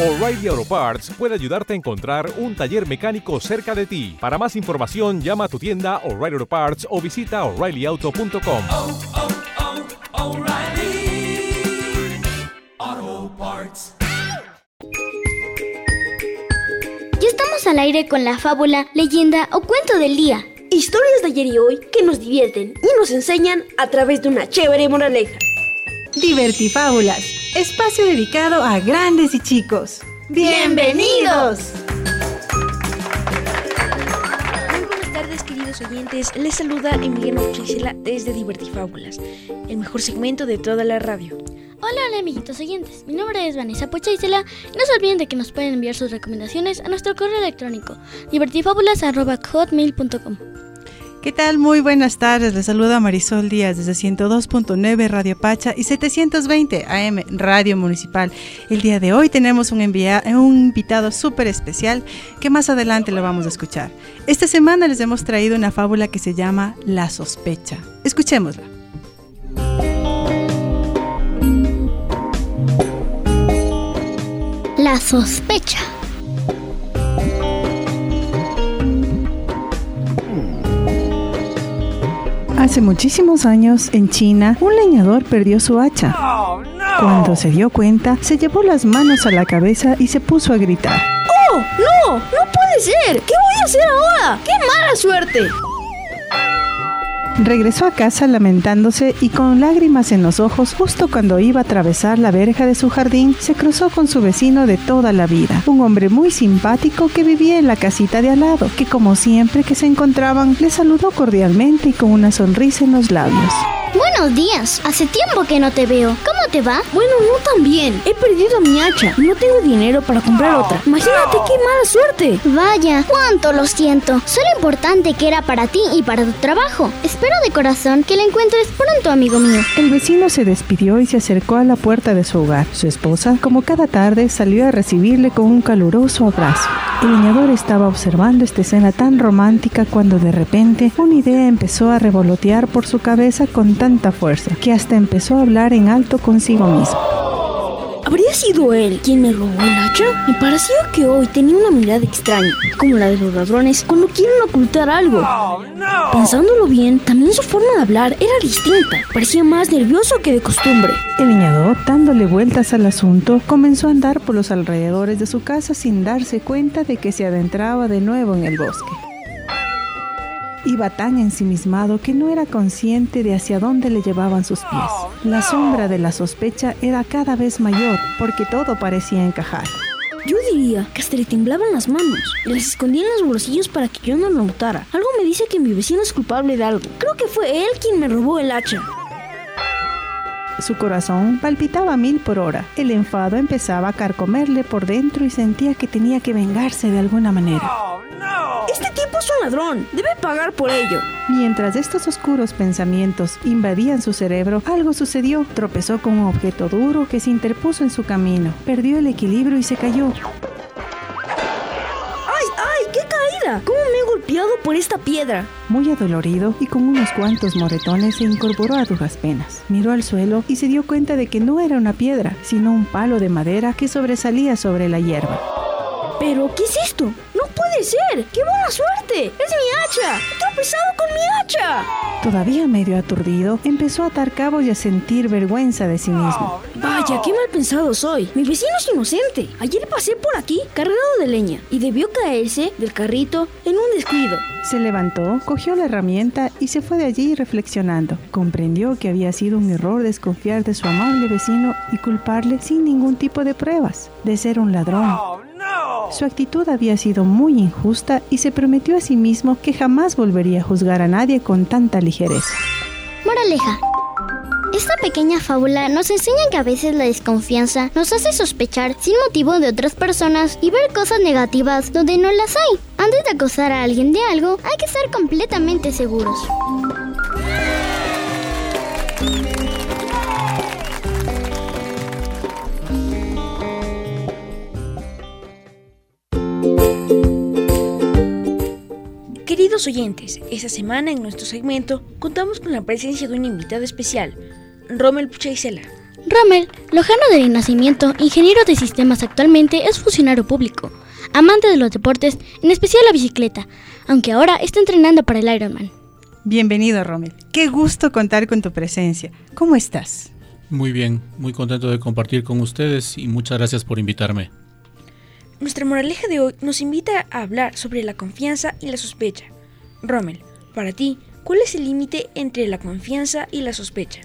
O'Reilly Auto Parts puede ayudarte a encontrar un taller mecánico cerca de ti. Para más información, llama a tu tienda O'Reilly Auto Parts o visita oreillyauto.com. oh, oh, Parts. Ya estamos al aire con la fábula, leyenda o cuento del día. Historias de ayer y hoy que nos divierten y nos enseñan a través de una chévere moraleja. Divertifábulas, espacio dedicado a grandes y chicos. ¡Bienvenidos! Muy buenas tardes, queridos oyentes. Les saluda Emiliano Chisela desde Divertifábulas, el mejor segmento de toda la radio. Hola, hola amiguitos oyentes, mi nombre es Vanessa Pocha Isela y no se olviden de que nos pueden enviar sus recomendaciones a nuestro correo electrónico divertifabulas.hotmail.com ¿Qué tal? Muy buenas tardes. Les saluda Marisol Díaz desde 102.9 Radio Pacha y 720 AM Radio Municipal. El día de hoy tenemos un, invitado súper especial que más adelante lo vamos a escuchar. Esta semana les hemos traído una fábula que se llama La sospecha. Escuchémosla. La sospecha. Hace muchísimos años, en China, un leñador perdió su hacha. Cuando se dio cuenta, se llevó las manos a la cabeza y se puso a gritar. ¡Oh, no! ¡No puede ser! ¿Qué voy a hacer ahora? ¡Qué mala suerte! Regresó a casa lamentándose y con lágrimas en los ojos justo cuando iba a atravesar la verja de su jardín, se cruzó con su vecino de toda la vida, un hombre muy simpático que vivía en la casita de al lado, que como siempre que se encontraban le saludó cordialmente y con una sonrisa en los labios. Buenos días, hace tiempo que no te veo. ¿Cómo te va? Bueno, no tan bien. He perdido mi hacha y no tengo dinero para comprar otra. Imagínate qué mala suerte. Vaya, cuánto lo siento. Sé lo importante que era para ti y para tu trabajo. Espero de corazón que la encuentres pronto, amigo mío. El vecino se despidió y se acercó a la puerta de su hogar. Su esposa, como cada tarde, salió a recibirle con un caluroso abrazo. El leñador estaba observando esta escena tan romántica cuando de repente una idea empezó a revolotear por su cabeza con tanta fuerza que hasta empezó a hablar en alto consigo mismo. ¿Habría sido él quien me robó el hacha? Me pareció que hoy tenía una mirada extraña, como la de los ladrones cuando quieren ocultar algo. Pensándolo bien, también su forma de hablar era distinta. Parecía más nervioso que de costumbre. El leñador, dándole vueltas al asunto, comenzó a andar por los alrededores de su casa sin darse cuenta de que se adentraba de nuevo en el bosque. Iba tan ensimismado que no era consciente de hacia dónde le llevaban sus pies. La sombra de la sospecha era cada vez mayor porque todo parecía encajar. Yo diría que hasta le temblaban las manos y las escondía en los bolsillos para que yo no lo notara. Algo me dice que mi vecino es culpable de algo. Creo que fue él quien me robó el hacha. Su corazón palpitaba a mil por hora. El enfado empezaba a carcomerle por dentro y sentía que tenía que vengarse de alguna manera. Este tipo es un ladrón. Debe pagar por ello. Mientras estos oscuros pensamientos invadían su cerebro, algo sucedió. Tropezó con un objeto duro que se interpuso en su camino. Perdió el equilibrio y se cayó. ¡Ay, ay! ¡Qué caída! ¿Cómo me he golpeado por esta piedra? Muy adolorido y con unos cuantos moretones se incorporó a duras penas. Miró al suelo y se dio cuenta de que no era una piedra, sino un palo de madera que sobresalía sobre la hierba. ¿Pero qué es esto? ¡No puede ser! ¡Qué buena suerte! ¡Es mi hacha! ¡He tropezado con mi hacha! Todavía medio aturdido, empezó a atar cabos y a sentir vergüenza de sí mismo. Vaya, qué mal pensado soy. Mi vecino es inocente. Ayer pasé por aquí cargado de leña y debió caerse del carrito en un descuido. Se levantó, cogió la herramienta y se fue de allí reflexionando. Comprendió que había sido un error desconfiar de su amable vecino y culparle sin ningún tipo de pruebas de ser un ladrón. Su actitud había sido muy injusta y se prometió a sí mismo que jamás volvería a juzgar a nadie con tanta ligereza. Moraleja. Esta pequeña fábula nos enseña que a veces la desconfianza nos hace sospechar sin motivo de otras personas y ver cosas negativas donde no las hay. Antes de acusar a alguien de algo, hay que estar completamente seguros. Queridos oyentes, esta semana en nuestro segmento contamos con la presencia de un invitado especial, Rommel Puchaisela. Rommel, lojano de nacimiento, ingeniero de sistemas actualmente, es funcionario público, amante de los deportes, en especial la bicicleta, aunque ahora está entrenando para el Ironman. Bienvenido, Rommel. Qué gusto contar con tu presencia. ¿Cómo estás? Muy bien, muy contento de compartir con ustedes y muchas gracias por invitarme. Nuestra moraleja de hoy nos invita a hablar sobre la confianza y la sospecha. Rommel, para ti, ¿cuál es el límite entre la confianza y la sospecha?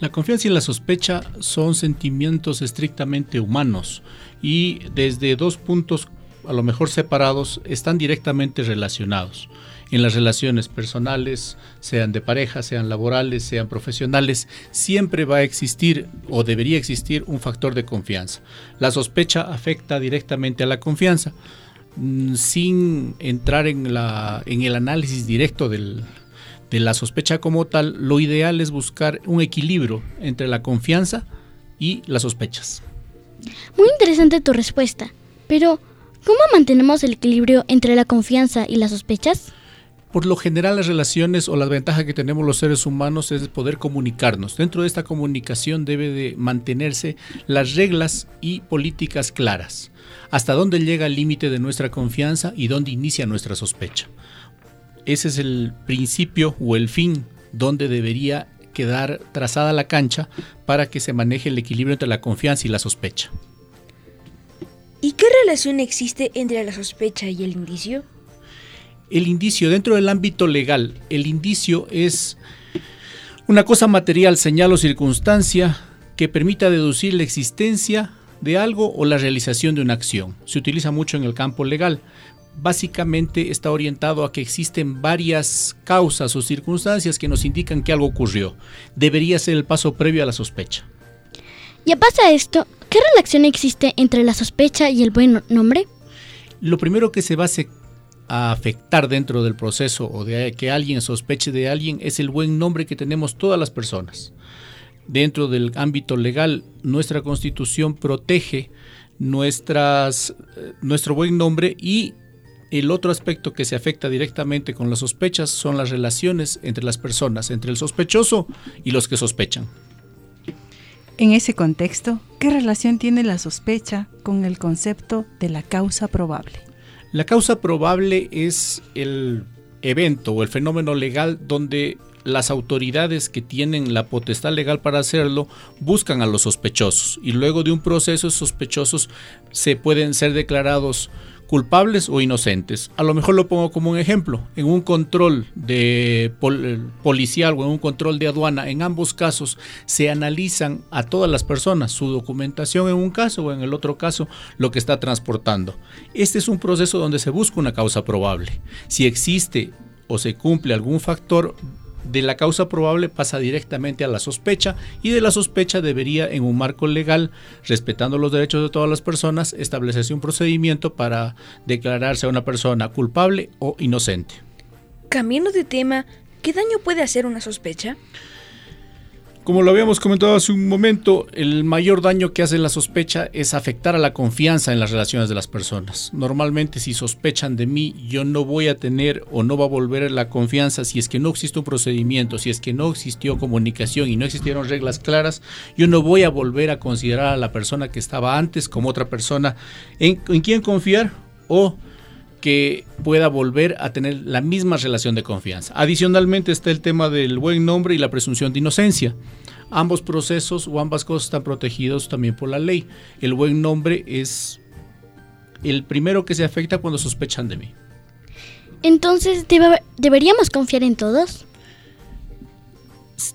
La confianza y la sospecha son sentimientos estrictamente humanos y desde dos puntos a lo mejor separados están directamente relacionados en las relaciones personales, sean de pareja, sean laborales, sean profesionales, siempre va a existir o debería existir un factor de confianza. La sospecha afecta directamente a la confianza. Mm, sin entrar en, la, en el análisis directo del, de la sospecha como tal, lo ideal es buscar un equilibrio entre la confianza y las sospechas. Muy interesante tu respuesta, pero ¿cómo mantenemos el equilibrio entre la confianza y las sospechas? Por lo general las relaciones o la ventaja que tenemos los seres humanos es poder comunicarnos. Dentro de esta comunicación debe de mantenerse las reglas y políticas claras. Hasta dónde llega el límite de nuestra confianza y dónde inicia nuestra sospecha. Ese es el principio o el fin donde debería quedar trazada la cancha para que se maneje el equilibrio entre la confianza y la sospecha. ¿Y qué relación existe entre la sospecha y el indicio? El indicio dentro del ámbito legal, el indicio es una cosa material, señal o circunstancia que permita deducir la existencia de algo o la realización de una acción. Se utiliza mucho en el campo legal. Básicamente está orientado a que existen varias causas o circunstancias que nos indican que algo ocurrió. Debería ser el paso previo a la sospecha. Ya pasa esto, ¿qué relación existe entre la sospecha y el buen nombre? Lo primero que se va a afectar dentro del proceso o de que alguien sospeche de alguien es el buen nombre que tenemos todas las personas. Dentro del ámbito legal, nuestra constitución protege nuestras, eh, nuestro buen nombre y el otro aspecto que se afecta directamente con las sospechas son las relaciones entre las personas, entre el sospechoso y los que sospechan. En ese contexto, ¿qué relación tiene la sospecha con el concepto de la causa probable? La causa probable es el evento o el fenómeno legal donde las autoridades que tienen la potestad legal para hacerlo buscan a los sospechosos y luego de un proceso sospechosos se pueden ser declarados culpables o inocentes. A lo mejor lo pongo como un ejemplo. En un control de policial o en un control de aduana, en ambos casos se analizan a todas las personas, su documentación en un caso o en el otro caso lo que está transportando. Este es un proceso donde se busca una causa probable. Si existe o se cumple algún factor de la causa probable pasa directamente a la sospecha y de la sospecha debería en un marco legal, respetando los derechos de todas las personas, establecerse un procedimiento para declararse a una persona culpable o inocente. Cambiando de tema, ¿qué daño puede hacer una sospecha? Como lo habíamos comentado hace un momento, el mayor daño que hace la sospecha es afectar a la confianza en las relaciones de las personas. Normalmente si sospechan de mí, yo no voy a tener o no va a volver la confianza si es que no existe un procedimiento, si es que no existió comunicación y no existieron reglas claras, yo no voy a volver a considerar a la persona que estaba antes como otra persona en, en quien confiar o que pueda volver a tener la misma relación de confianza. Adicionalmente está el tema del buen nombre y la presunción de inocencia. Ambos procesos o ambas cosas están protegidos también por la ley. El buen nombre es el primero que se afecta cuando sospechan de mí. Entonces, ¿deberíamos confiar en todos?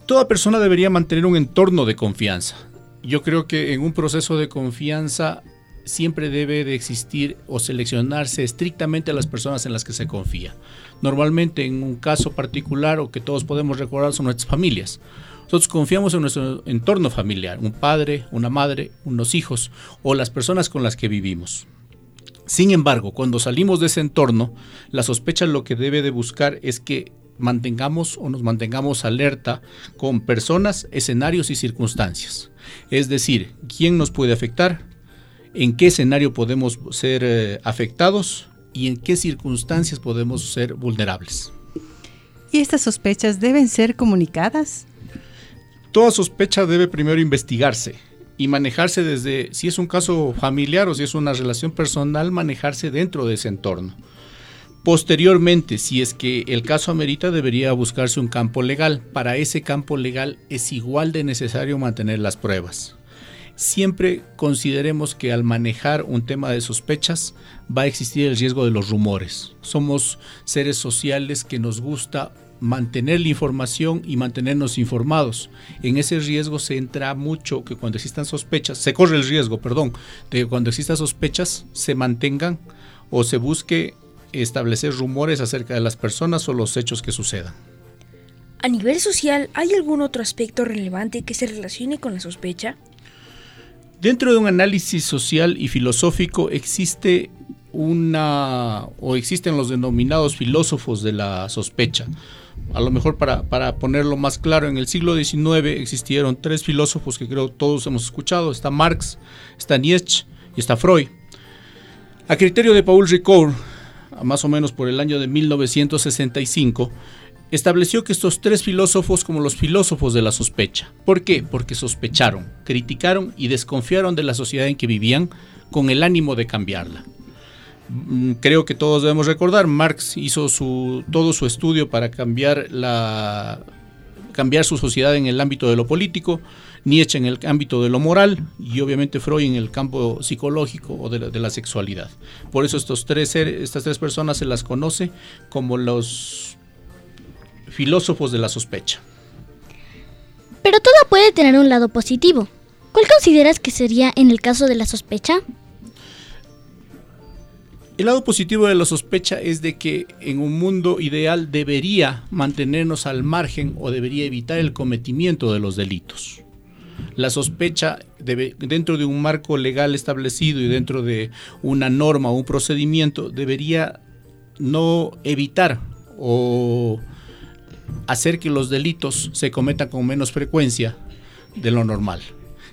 Toda persona debería mantener un entorno de confianza. Yo creo que en un proceso de confianza siempre debe de existir o seleccionarse estrictamente a las personas en las que se confía. Normalmente en un caso particular o que todos podemos recordar son nuestras familias. Nosotros confiamos en nuestro entorno familiar, un padre, una madre, unos hijos o las personas con las que vivimos. Sin embargo, cuando salimos de ese entorno, la sospecha lo que debe de buscar es que mantengamos o nos mantengamos alerta con personas, escenarios y circunstancias. Es decir, quién nos puede afectar, en qué escenario podemos ser eh, afectados y en qué circunstancias podemos ser vulnerables. ¿Y estas sospechas deben ser comunicadas? Toda sospecha debe primero investigarse y manejarse desde, si es un caso familiar o si es una relación personal, manejarse dentro de ese entorno. Posteriormente, si es que el caso amerita, debería buscarse un campo legal. Para ese campo legal es igual de necesario mantener las pruebas. Siempre consideremos que al manejar un tema de sospechas va a existir el riesgo de los rumores. Somos seres sociales que nos gusta mantener la información y mantenernos informados. En ese riesgo se entra mucho que cuando existan sospechas, se corre el riesgo, perdón, de que cuando existan sospechas se mantengan o se busque establecer rumores acerca de las personas o los hechos que sucedan. A nivel social, ¿hay algún otro aspecto relevante que se relacione con la sospecha? Dentro de un análisis social y filosófico existe una o existen los denominados filósofos de la sospecha. A lo mejor para, para, ponerlo más claro, en el siglo XIX existieron tres filósofos que creo todos hemos escuchado. Está Marx, está Nietzsche y está Freud. A criterio de Paul Ricoeur, más o menos por el año de 1965, estableció que estos tres filósofos como los filósofos de la sospecha. ¿Por qué? Porque sospecharon, criticaron y desconfiaron de la sociedad en que vivían con el ánimo de cambiarla. Mm, creo que todos debemos recordar, Marx hizo su, todo su estudio para cambiar, la, cambiar su sociedad en el ámbito de lo político, Nietzsche en el ámbito de lo moral y obviamente Freud en el campo psicológico o de la, sexualidad. Por eso estos tres, estas tres personas se las conoce como los filósofos de la sospecha. Pero todo puede tener un lado positivo. ¿Cuál consideras que sería en el caso de la sospecha? El lado positivo de la sospecha es de que en un mundo ideal debería mantenernos al margen o debería evitar el cometimiento de los delitos. La sospecha debe, dentro de un marco legal establecido y dentro de una norma o un procedimiento debería no evitar o hacer que los delitos se cometan con menos frecuencia de lo normal.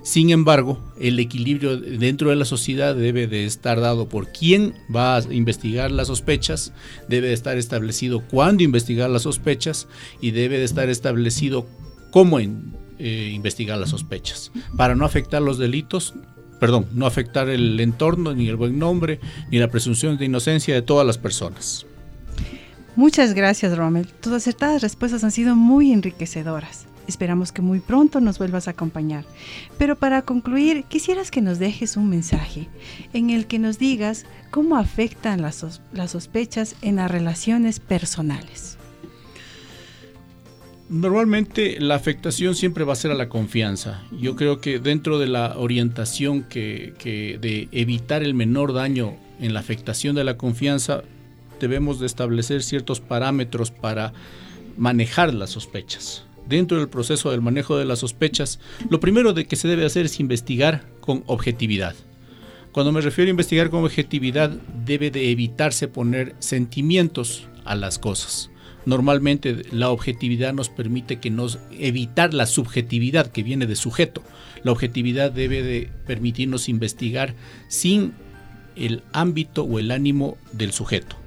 Sin embargo, el equilibrio dentro de la sociedad debe de estar dado por quién va a investigar las sospechas, debe de estar establecido cuándo investigar las sospechas y debe de estar establecido cómo eh, investigar las sospechas, para no afectar los delitos, perdón, no afectar el entorno, ni el buen nombre, ni la presunción de inocencia de todas las personas. Muchas gracias, Rommel. Tus acertadas respuestas han sido muy enriquecedoras. Esperamos que muy pronto nos vuelvas a acompañar. Pero para concluir, quisieras que nos dejes un mensaje en el que nos digas cómo afectan las, las sospechas en las relaciones personales. Normalmente la afectación siempre va a ser a la confianza. Yo creo que dentro de la orientación que de evitar el menor daño en la afectación de la confianza, debemos de establecer ciertos parámetros para manejar las sospechas dentro del proceso del manejo de las sospechas, lo primero de que se debe hacer es investigar con objetividad. Cuando me refiero a investigar con objetividad, debe de evitarse poner sentimientos a las cosas. Normalmente la objetividad nos permite que nos evitar la subjetividad que viene de sujeto. La objetividad debe de permitirnos investigar sin el ámbito o el ánimo del sujeto.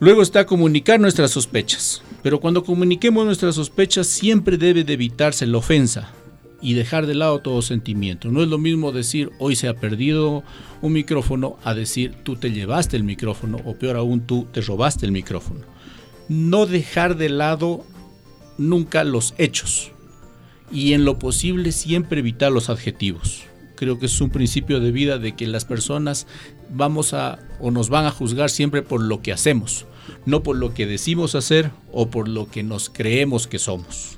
Luego está comunicar nuestras sospechas. Pero cuando comuniquemos nuestras sospechas siempre debe de evitarse la ofensa y dejar de lado todo sentimiento. No es lo mismo decir hoy se ha perdido un micrófono a decir tú te llevaste el micrófono o peor aún tú te robaste el micrófono. No dejar de lado nunca los hechos y en lo posible siempre evitar los adjetivos. Creo que es un principio de vida de que las personas vamos a o nos van a juzgar siempre por lo que hacemos no por lo que decimos hacer o por lo que nos creemos que somos.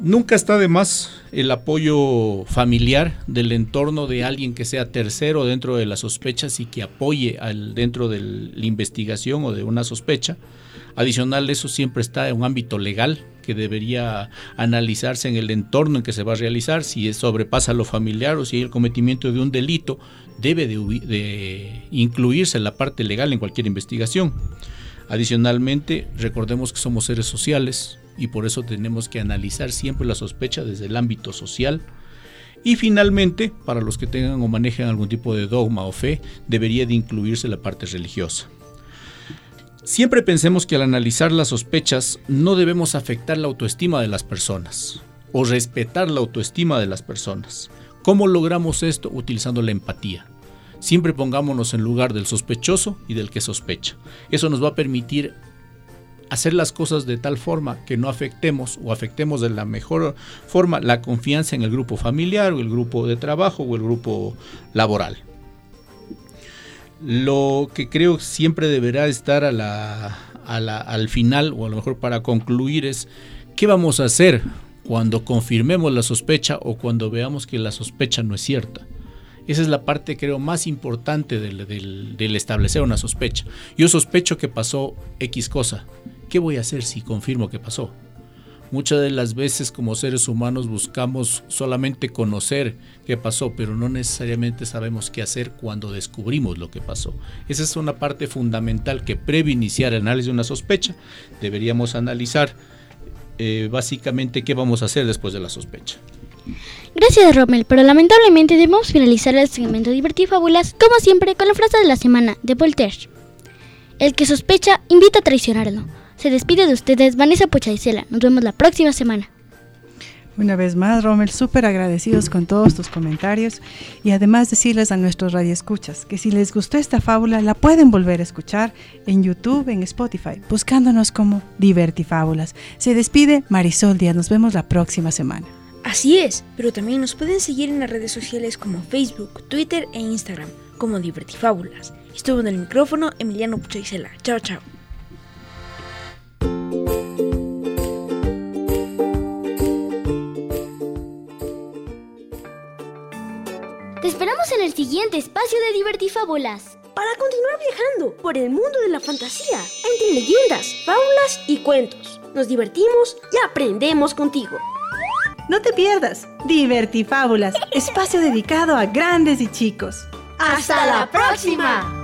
Nunca está de más el apoyo familiar del entorno de alguien que sea tercero dentro de las sospechas y que apoye al, dentro de la investigación o de una sospecha. Adicional, eso siempre está en un ámbito legal que debería analizarse en el entorno en que se va a realizar, si sobrepasa lo familiar o si hay el cometimiento de un delito, debe de, incluirse en la parte legal en cualquier investigación. Adicionalmente, recordemos que somos seres sociales y por eso tenemos que analizar siempre la sospecha desde el ámbito social. Y finalmente, para los que tengan o manejen algún tipo de dogma o fe, debería de incluirse la parte religiosa. Siempre pensemos que al analizar las sospechas no debemos afectar la autoestima de las personas o respetar la autoestima de las personas. ¿Cómo logramos esto? Utilizando la empatía. Siempre pongámonos en lugar del sospechoso y del que sospecha. Eso nos va a permitir hacer las cosas de tal forma que no afectemos o afectemos de la mejor forma la confianza en el grupo familiar o el grupo de trabajo o el grupo laboral. Lo que creo siempre deberá estar al final o a lo mejor para concluir es qué vamos a hacer cuando confirmemos la sospecha o cuando veamos que la sospecha no es cierta. Esa es la parte, creo, más importante del, del, establecer una sospecha. Yo sospecho que pasó X cosa. ¿Qué voy a hacer si confirmo que pasó? Muchas de las veces como seres humanos buscamos solamente conocer qué pasó, pero no necesariamente sabemos qué hacer cuando descubrimos lo que pasó. Esa es una parte fundamental que previo iniciar el análisis de una sospecha, deberíamos analizar eh, básicamente qué vamos a hacer después de la sospecha. Gracias, Rommel, pero lamentablemente debemos finalizar el segmento Divertir Fábulas, como siempre, con la frase de la semana de Voltaire. El que sospecha invita a traicionarlo. Se despide de ustedes Vanessa Pochaicela. Nos vemos la próxima semana. Una vez más, Rommel, súper agradecidos con todos tus comentarios y además decirles a nuestros radioescuchas que si les gustó esta fábula la pueden volver a escuchar en YouTube, en Spotify, buscándonos como Divertifábulas. Se despide Marisol Díaz, nos vemos la próxima semana. Así es, pero también nos pueden seguir en las redes sociales como Facebook, Twitter e Instagram como Divertifábulas. Estuvo en el micrófono Emiliano Puchaicela. Chao, chao. Esperamos en el siguiente espacio de Divertifábulas. Para continuar viajando por el mundo de la fantasía, entre leyendas, fábulas y cuentos. Nos divertimos y aprendemos contigo. No te pierdas Divertifábulas, espacio dedicado a grandes y chicos. ¡Hasta la próxima!